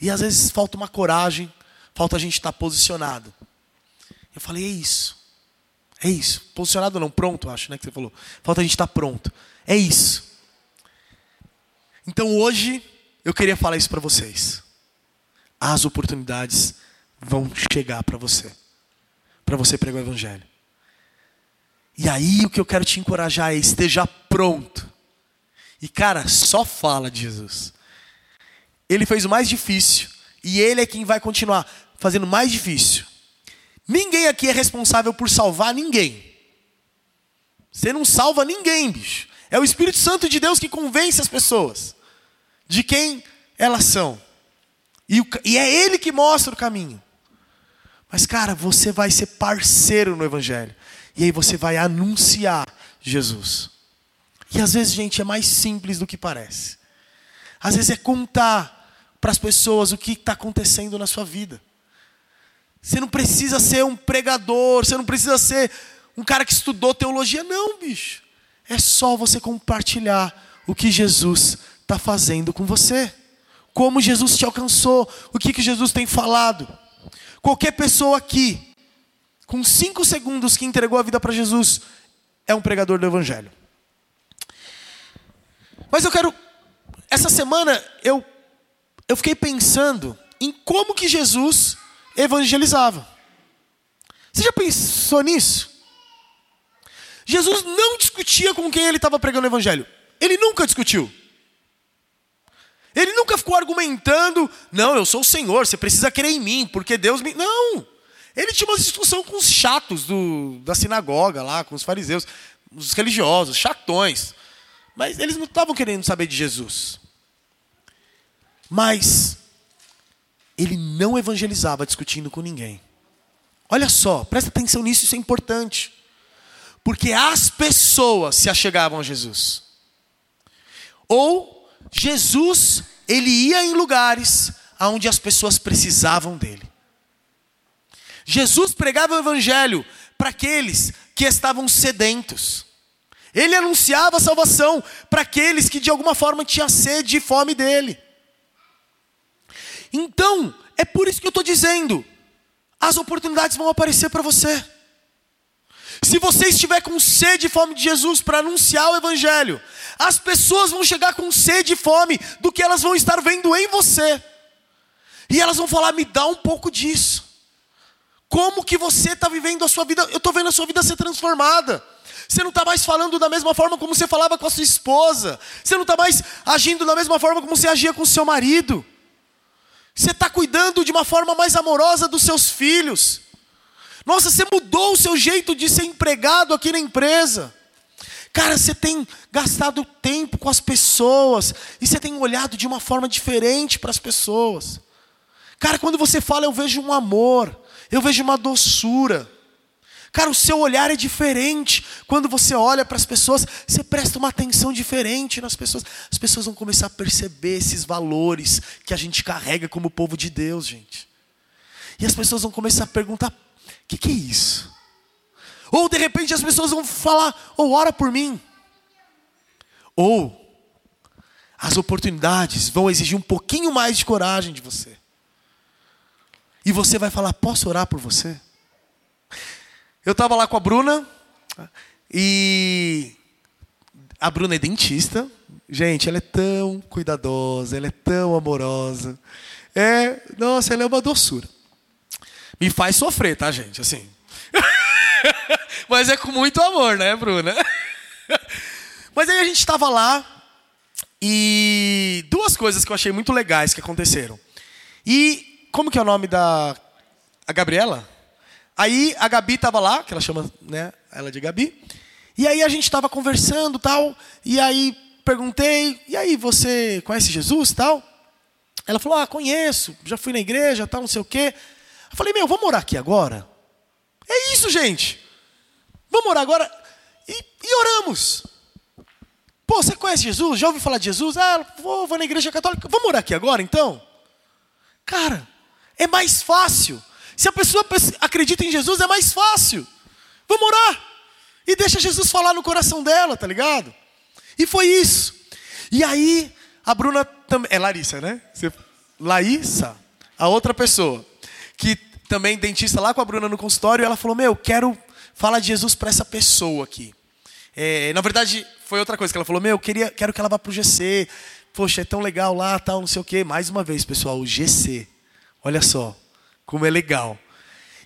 e às vezes falta uma coragem, falta a gente estar posicionado. Eu falei, é isso. É isso. Posicionado não, pronto, acho, né, que você falou. Falta a gente estar pronto. É isso. Então hoje eu queria falar isso para vocês. As oportunidades vão chegar para você. Para você pregar o evangelho. E aí o que eu quero te encorajar é esteja pronto e cara, só fala de Jesus. Ele fez o mais difícil e ele é quem vai continuar fazendo mais difícil. Ninguém aqui é responsável por salvar ninguém. Você não salva ninguém, bicho. É o Espírito Santo de Deus que convence as pessoas de quem elas são. E, o, e é Ele que mostra o caminho. Mas, cara, você vai ser parceiro no Evangelho. E aí você vai anunciar Jesus. E às vezes, gente, é mais simples do que parece. Às vezes é contar para as pessoas o que está acontecendo na sua vida. Você não precisa ser um pregador, você não precisa ser um cara que estudou teologia, não, bicho. É só você compartilhar o que Jesus está fazendo com você. Como Jesus te alcançou, o que, que Jesus tem falado. Qualquer pessoa aqui, com cinco segundos que entregou a vida para Jesus, é um pregador do Evangelho. Mas eu quero. Essa semana eu, eu fiquei pensando em como que Jesus evangelizava. Você já pensou nisso? Jesus não discutia com quem ele estava pregando o evangelho. Ele nunca discutiu. Ele nunca ficou argumentando, não, eu sou o Senhor, você precisa crer em mim, porque Deus me. Não! Ele tinha uma discussão com os chatos do, da sinagoga lá, com os fariseus, os religiosos, chatões. Mas eles não estavam querendo saber de Jesus. Mas ele não evangelizava discutindo com ninguém. Olha só, presta atenção nisso, isso é importante. Porque as pessoas se achegavam a Jesus. Ou Jesus, ele ia em lugares onde as pessoas precisavam dele. Jesus pregava o evangelho para aqueles que estavam sedentos. Ele anunciava a salvação para aqueles que de alguma forma tinham sede e fome dele. Então, é por isso que eu estou dizendo: as oportunidades vão aparecer para você. Se você estiver com sede e fome de Jesus para anunciar o Evangelho, as pessoas vão chegar com sede e fome do que elas vão estar vendo em você. E elas vão falar: me dá um pouco disso. Como que você está vivendo a sua vida? Eu estou vendo a sua vida ser transformada. Você não está mais falando da mesma forma como você falava com a sua esposa. Você não está mais agindo da mesma forma como você agia com o seu marido. Você está cuidando de uma forma mais amorosa dos seus filhos. Nossa, você mudou o seu jeito de ser empregado aqui na empresa. Cara, você tem gastado tempo com as pessoas e você tem olhado de uma forma diferente para as pessoas. Cara, quando você fala, eu vejo um amor, eu vejo uma doçura. Cara, o seu olhar é diferente. Quando você olha para as pessoas, você presta uma atenção diferente nas pessoas. As pessoas vão começar a perceber esses valores que a gente carrega como povo de Deus, gente. E as pessoas vão começar a perguntar: o que, que é isso? Ou de repente as pessoas vão falar: ou oh, ora por mim. Ou as oportunidades vão exigir um pouquinho mais de coragem de você. E você vai falar: posso orar por você? Eu estava lá com a Bruna e a Bruna é dentista. Gente, ela é tão cuidadosa, ela é tão amorosa. É, nossa, ela é uma doçura. Me faz sofrer, tá, gente? Assim. Mas é com muito amor, né, Bruna? Mas aí a gente estava lá e duas coisas que eu achei muito legais que aconteceram. E como que é o nome da a Gabriela? Aí a Gabi estava lá, que ela chama né, ela de Gabi. E aí a gente estava conversando tal. E aí perguntei, e aí, você conhece Jesus tal? Ela falou, ah, conheço, já fui na igreja, tal, não sei o quê. Eu falei, meu, vamos orar aqui agora? É isso, gente. Vamos orar agora. E, e oramos. Pô, você conhece Jesus? Já ouviu falar de Jesus? Ah, vou, vou na igreja católica. Vamos orar aqui agora, então? Cara, é mais fácil se a pessoa acredita em Jesus, é mais fácil. Vamos orar. E deixa Jesus falar no coração dela, tá ligado? E foi isso. E aí, a Bruna também. É Larissa, né? Laísa, a outra pessoa, que também dentista lá com a Bruna no consultório, ela falou: Meu, quero falar de Jesus para essa pessoa aqui. É, na verdade, foi outra coisa que ela falou: Meu, queria, quero que ela vá pro GC. Poxa, é tão legal lá, tal, não sei o quê. Mais uma vez, pessoal, o GC. Olha só. Como é legal.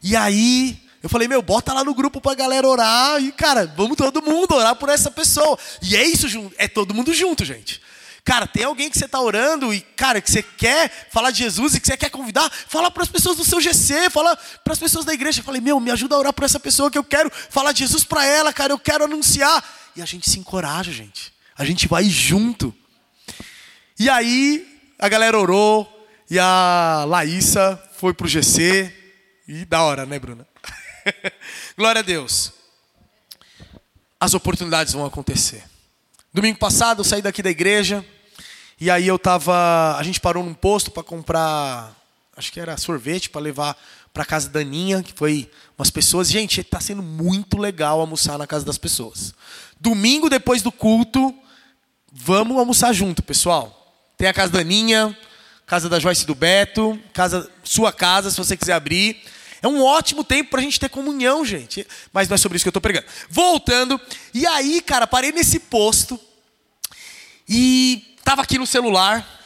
E aí, eu falei, meu, bota lá no grupo pra galera orar. E, cara, vamos todo mundo orar por essa pessoa. E é isso, é todo mundo junto, gente. Cara, tem alguém que você está orando e, cara, que você quer falar de Jesus e que você quer convidar, fala para as pessoas do seu GC, fala para as pessoas da igreja. Eu falei, meu, me ajuda a orar por essa pessoa que eu quero falar de Jesus para ela, cara, eu quero anunciar. E a gente se encoraja, gente. A gente vai junto. E aí, a galera orou e a Laísa foi para o GC. E da hora, né, Bruna? Glória a Deus. As oportunidades vão acontecer. Domingo passado eu saí daqui da igreja e aí eu tava, a gente parou num posto para comprar, acho que era sorvete para levar para casa da Aninha, que foi umas pessoas. Gente, está sendo muito legal almoçar na casa das pessoas. Domingo depois do culto, vamos almoçar junto, pessoal. Tem a casa da Aninha, casa da Joyce do Beto, casa, sua casa, se você quiser abrir. É um ótimo tempo para a gente ter comunhão, gente. Mas não é sobre isso que eu estou pregando. Voltando, e aí, cara, parei nesse posto e tava aqui no celular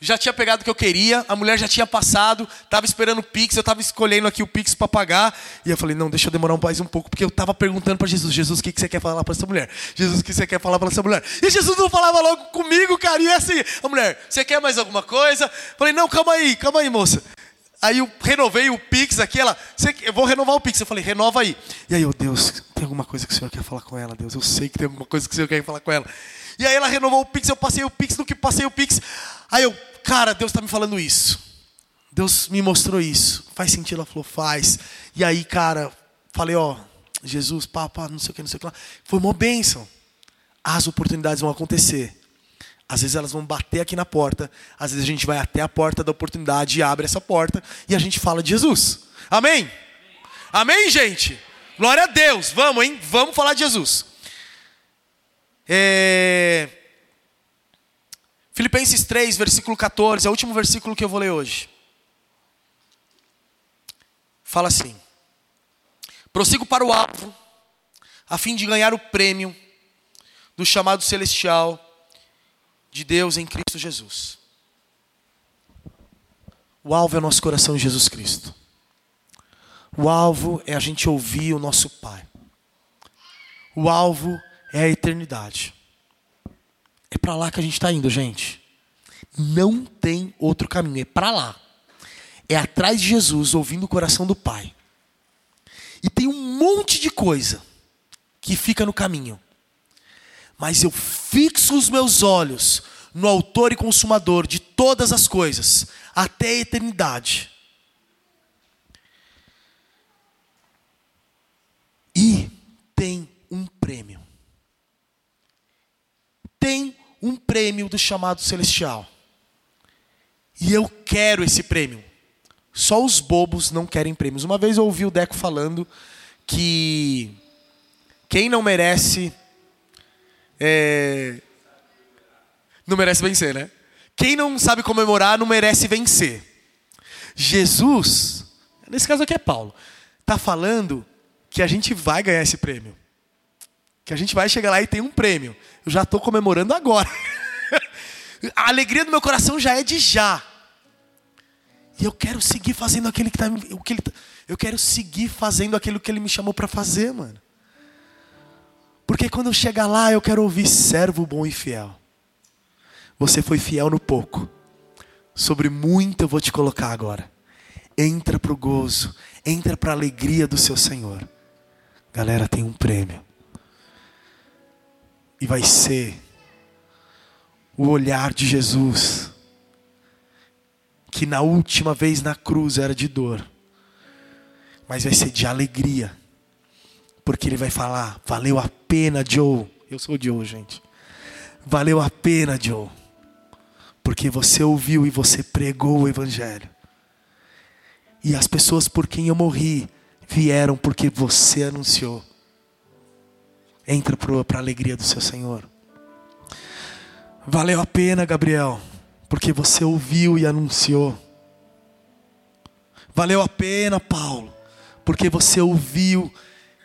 já tinha pegado o que eu queria, a mulher já tinha passado, estava esperando o Pix, eu estava escolhendo aqui o Pix para pagar. E eu falei, não, deixa eu demorar mais um pouco, porque eu estava perguntando para Jesus, Jesus, o que, que você quer falar para essa mulher? Jesus, o que você quer falar para essa mulher? E Jesus não falava logo comigo, cara, e é assim, a mulher, você quer mais alguma coisa? Eu falei, não, calma aí, calma aí, moça. Aí eu renovei o Pix aqui, ela, eu vou renovar o Pix. Eu falei, renova aí. E aí, eu, Deus, tem alguma coisa que o Senhor quer falar com ela, Deus? Eu sei que tem alguma coisa que o Senhor quer falar com ela. E aí ela renovou o Pix, eu passei o Pix, no que passei o Pix. Aí eu, cara, Deus está me falando isso. Deus me mostrou isso. Faz sentido? Ela falou, faz. E aí, cara, falei, ó, Jesus, papa, não sei o que, não sei o que lá. Foi uma bênção. As oportunidades vão acontecer. Às vezes elas vão bater aqui na porta. Às vezes a gente vai até a porta da oportunidade e abre essa porta e a gente fala de Jesus. Amém? Amém, gente? Glória a Deus. Vamos, hein? Vamos falar de Jesus. É... Filipenses 3, versículo 14, é o último versículo que eu vou ler hoje. Fala assim: Prossigo para o alvo, a fim de ganhar o prêmio do chamado celestial de Deus em Cristo Jesus. O alvo é o nosso coração em Jesus Cristo. O alvo é a gente ouvir o nosso Pai. O alvo é a eternidade. É para lá que a gente está indo, gente. Não tem outro caminho, é para lá. É atrás de Jesus, ouvindo o coração do Pai. E tem um monte de coisa que fica no caminho mas eu fixo os meus olhos no Autor e Consumador de todas as coisas, até a eternidade. E tem um prêmio. Um prêmio do chamado celestial. E eu quero esse prêmio. Só os bobos não querem prêmios. Uma vez eu ouvi o Deco falando que quem não merece é... Não merece vencer, né? Quem não sabe comemorar não merece vencer. Jesus, nesse caso aqui é Paulo, está falando que a gente vai ganhar esse prêmio. Que a gente vai chegar lá e tem um prêmio. Eu já estou comemorando agora. a alegria do meu coração já é de já. E eu quero seguir fazendo aquilo que tá, o que ele, tá, eu quero seguir fazendo aquilo que ele me chamou para fazer, mano. Porque quando eu chegar lá, eu quero ouvir servo bom e fiel. Você foi fiel no pouco. Sobre muito eu vou te colocar agora. Entra para o gozo, entra para a alegria do seu Senhor. Galera, tem um prêmio. E vai ser o olhar de Jesus, que na última vez na cruz era de dor, mas vai ser de alegria porque ele vai falar: valeu a pena, Joe. Eu sou o Joe, gente. Valeu a pena, Joe. Porque você ouviu e você pregou o Evangelho. E as pessoas por quem eu morri vieram porque você anunciou. Entra para a alegria do seu Senhor. Valeu a pena, Gabriel, porque você ouviu e anunciou. Valeu a pena, Paulo, porque você ouviu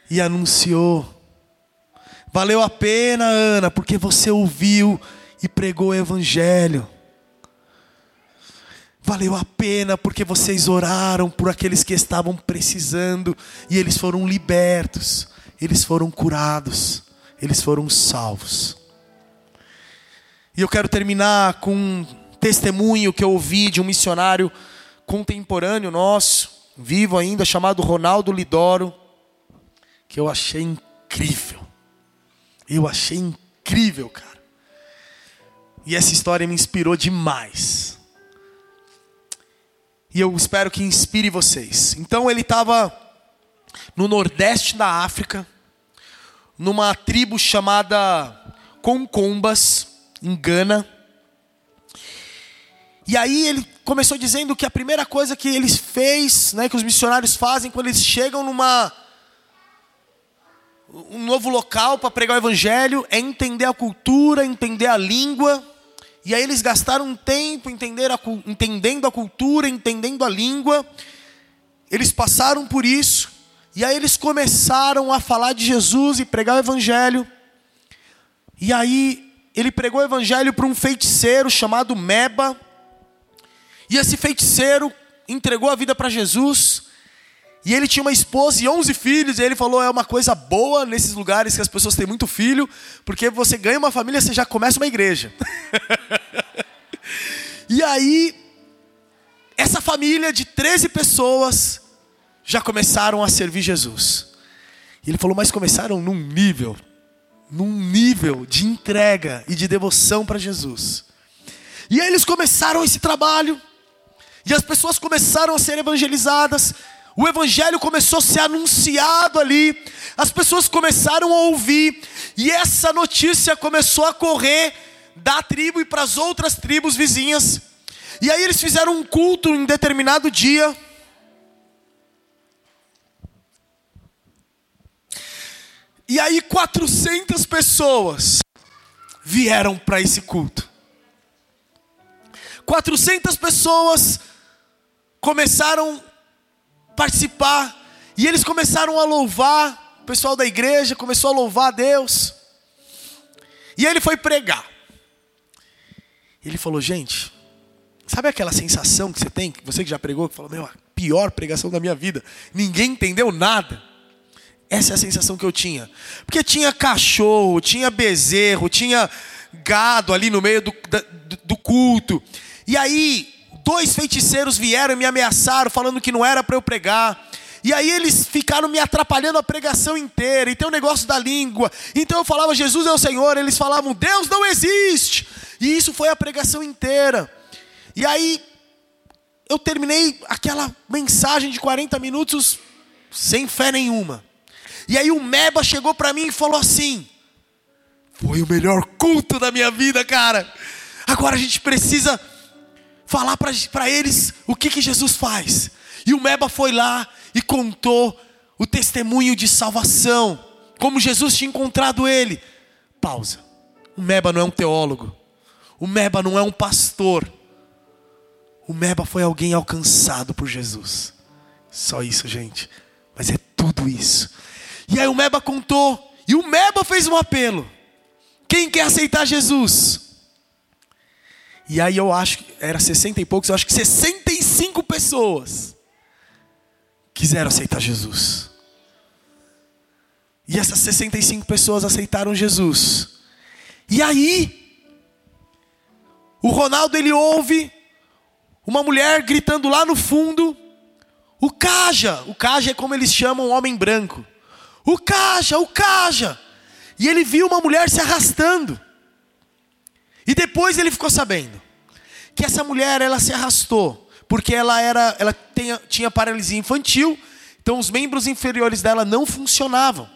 e anunciou. Valeu a pena, Ana, porque você ouviu e pregou o Evangelho. Valeu a pena porque vocês oraram por aqueles que estavam precisando e eles foram libertos, eles foram curados, eles foram salvos. E eu quero terminar com um testemunho que eu ouvi de um missionário contemporâneo nosso, vivo ainda, chamado Ronaldo Lidoro que eu achei incrível. Eu achei incrível, cara. E essa história me inspirou demais. E eu espero que inspire vocês. Então ele estava no nordeste da África, numa tribo chamada Concombas, em Gana. E aí ele começou dizendo que a primeira coisa que eles fez, né, que os missionários fazem quando eles chegam numa um novo local para pregar o evangelho, é entender a cultura, entender a língua. E aí eles gastaram um tempo a, entendendo a cultura, entendendo a língua. Eles passaram por isso. E aí eles começaram a falar de Jesus e pregar o evangelho. E aí ele pregou o evangelho para um feiticeiro chamado Meba. E esse feiticeiro entregou a vida para Jesus. E ele tinha uma esposa e 11 filhos, e ele falou: é uma coisa boa nesses lugares que as pessoas têm muito filho, porque você ganha uma família, você já começa uma igreja. e aí, essa família de 13 pessoas já começaram a servir Jesus. E ele falou, mas começaram num nível, num nível de entrega e de devoção para Jesus. E aí eles começaram esse trabalho, e as pessoas começaram a ser evangelizadas, o evangelho começou a ser anunciado ali, as pessoas começaram a ouvir, e essa notícia começou a correr da tribo e para as outras tribos vizinhas. E aí eles fizeram um culto em determinado dia. E aí 400 pessoas vieram para esse culto. 400 pessoas começaram a participar e eles começaram a louvar, o pessoal da igreja começou a louvar a Deus. E ele foi pregar. Ele falou: "Gente, sabe aquela sensação que você tem, você que já pregou, que falou: "Meu, a pior pregação da minha vida. Ninguém entendeu nada". Essa é a sensação que eu tinha. Porque tinha cachorro, tinha bezerro, tinha gado ali no meio do, do, culto. E aí, dois feiticeiros vieram e me ameaçaram, falando que não era para eu pregar. E aí eles ficaram me atrapalhando a pregação inteira. E tem o um negócio da língua. Então eu falava, Jesus é o Senhor. Eles falavam, Deus não existe. E isso foi a pregação inteira. E aí, eu terminei aquela mensagem de 40 minutos sem fé nenhuma. E aí o Meba chegou para mim e falou assim: Foi o melhor culto da minha vida, cara. Agora a gente precisa falar para eles o que, que Jesus faz. E o Meba foi lá e contou o testemunho de salvação, como Jesus tinha encontrado ele. Pausa. O Meba não é um teólogo. O Meba não é um pastor. O Meba foi alguém alcançado por Jesus. Só isso, gente. Mas é tudo isso. E aí o Meba contou. E o Meba fez um apelo. Quem quer aceitar Jesus? E aí eu acho que era 60 e poucos, eu acho que 65 pessoas quiseram aceitar Jesus. E essas 65 pessoas aceitaram Jesus. E aí, o Ronaldo ele ouve uma mulher gritando lá no fundo, o Caja, o Caja é como eles chamam o homem branco. O Caja, o Caja. E ele viu uma mulher se arrastando. E depois ele ficou sabendo que essa mulher ela se arrastou porque ela era, ela tinha, tinha paralisia infantil, então os membros inferiores dela não funcionavam.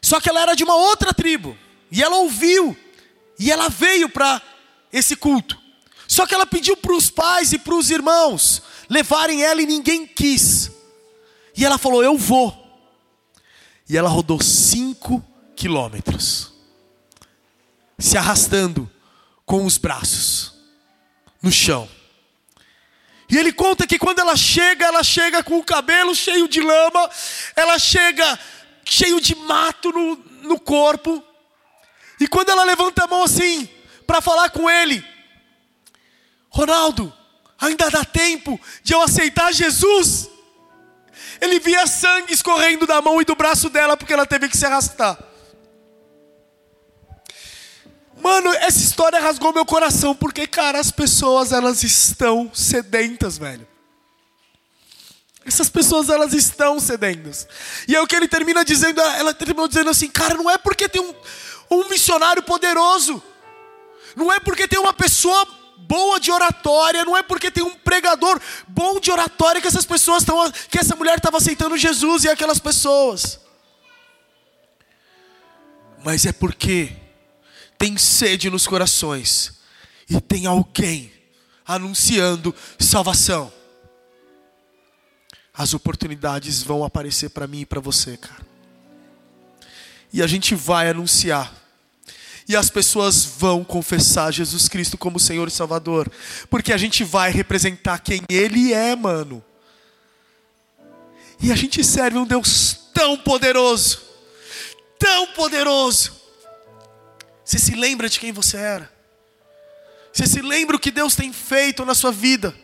Só que ela era de uma outra tribo e ela ouviu e ela veio para esse culto. Só que ela pediu para os pais e para os irmãos levarem ela e ninguém quis. E ela falou: Eu vou. E ela rodou cinco quilômetros se arrastando com os braços no chão. E ele conta que quando ela chega, ela chega com o cabelo cheio de lama, ela chega cheio de mato no, no corpo. E quando ela levanta a mão assim, para falar com ele, Ronaldo, ainda dá tempo de eu aceitar Jesus. Ele via sangue escorrendo da mão e do braço dela porque ela teve que se arrastar. Mano, essa história rasgou meu coração, porque, cara, as pessoas, elas estão sedentas, velho. Essas pessoas, elas estão sedentas. E é o que ele termina dizendo, ela terminou dizendo assim, cara, não é porque tem um, um missionário poderoso, não é porque tem uma pessoa boa de oratória, não é porque tem um pregador bom de oratória que essas pessoas estão, que essa mulher estava aceitando Jesus e aquelas pessoas. Mas é porque tem sede nos corações e tem alguém anunciando salvação. As oportunidades vão aparecer para mim e para você, cara. E a gente vai anunciar. E as pessoas vão confessar Jesus Cristo como Senhor e Salvador. Porque a gente vai representar quem Ele é, mano. E a gente serve um Deus tão poderoso. Tão poderoso você se lembra de quem você era? Você se lembra o que Deus tem feito na sua vida?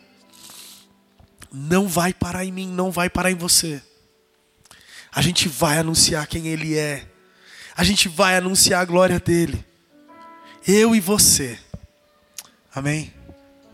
Não vai parar em mim, não vai parar em você. A gente vai anunciar quem Ele é. A gente vai anunciar a glória dele. Eu e você. Amém?